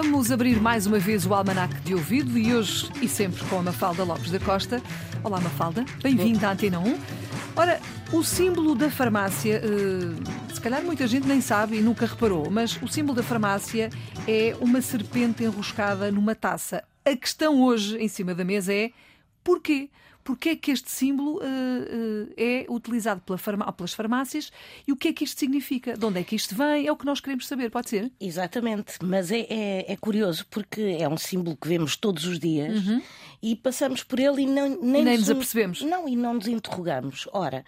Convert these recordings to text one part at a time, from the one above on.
Vamos abrir mais uma vez o Almanac de Ouvido e hoje e sempre com a Mafalda Lopes da Costa. Olá, Mafalda, bem-vinda à Antena 1. Ora, o símbolo da farmácia, eh, se calhar muita gente nem sabe e nunca reparou, mas o símbolo da farmácia é uma serpente enroscada numa taça. A questão hoje em cima da mesa é porquê? Porquê é que este símbolo uh, uh, é utilizado pela farma pelas farmácias e o que é que isto significa? De onde é que isto vem? É o que nós queremos saber, pode ser? Exatamente, mas é, é, é curioso porque é um símbolo que vemos todos os dias uhum. e passamos por ele e não, nem, nem nos, nos apercebemos. Não, e não nos interrogamos. Ora,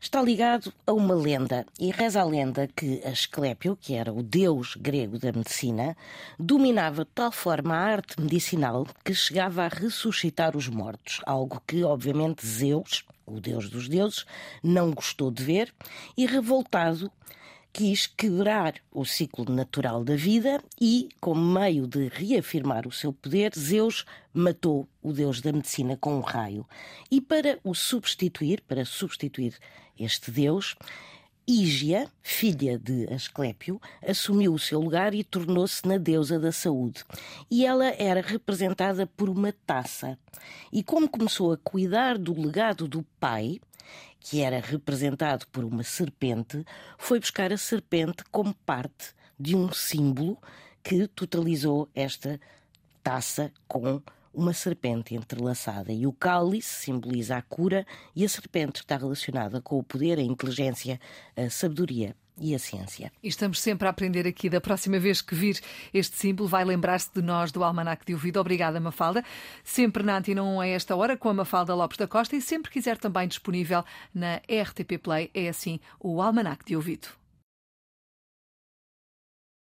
está ligado a uma lenda e reza a lenda que Asclépio, que era o deus grego da medicina, dominava de tal forma a arte medicinal que chegava a ressuscitar os mortos, algo que, obviamente, Zeus, o deus dos deuses, não gostou de ver e, revoltado, quis quebrar o ciclo natural da vida e, como meio de reafirmar o seu poder, Zeus matou o deus da medicina com um raio. E para o substituir, para substituir este deus, Ígia, filha de Asclépio, assumiu o seu lugar e tornou-se na deusa da saúde. E ela era representada por uma taça. E como começou a cuidar do legado do pai, que era representado por uma serpente, foi buscar a serpente como parte de um símbolo que totalizou esta taça com uma serpente entrelaçada. E o cálice simboliza a cura e a serpente está relacionada com o poder, a inteligência, a sabedoria e a ciência. E estamos sempre a aprender aqui. Da próxima vez que vir este símbolo, vai lembrar-se de nós do Almanac de Ouvido. Obrigada, Mafalda. Sempre na Antena 1 a esta hora, com a Mafalda Lopes da Costa e sempre quiser também disponível na RTP Play. É assim o Almanac de Ouvido.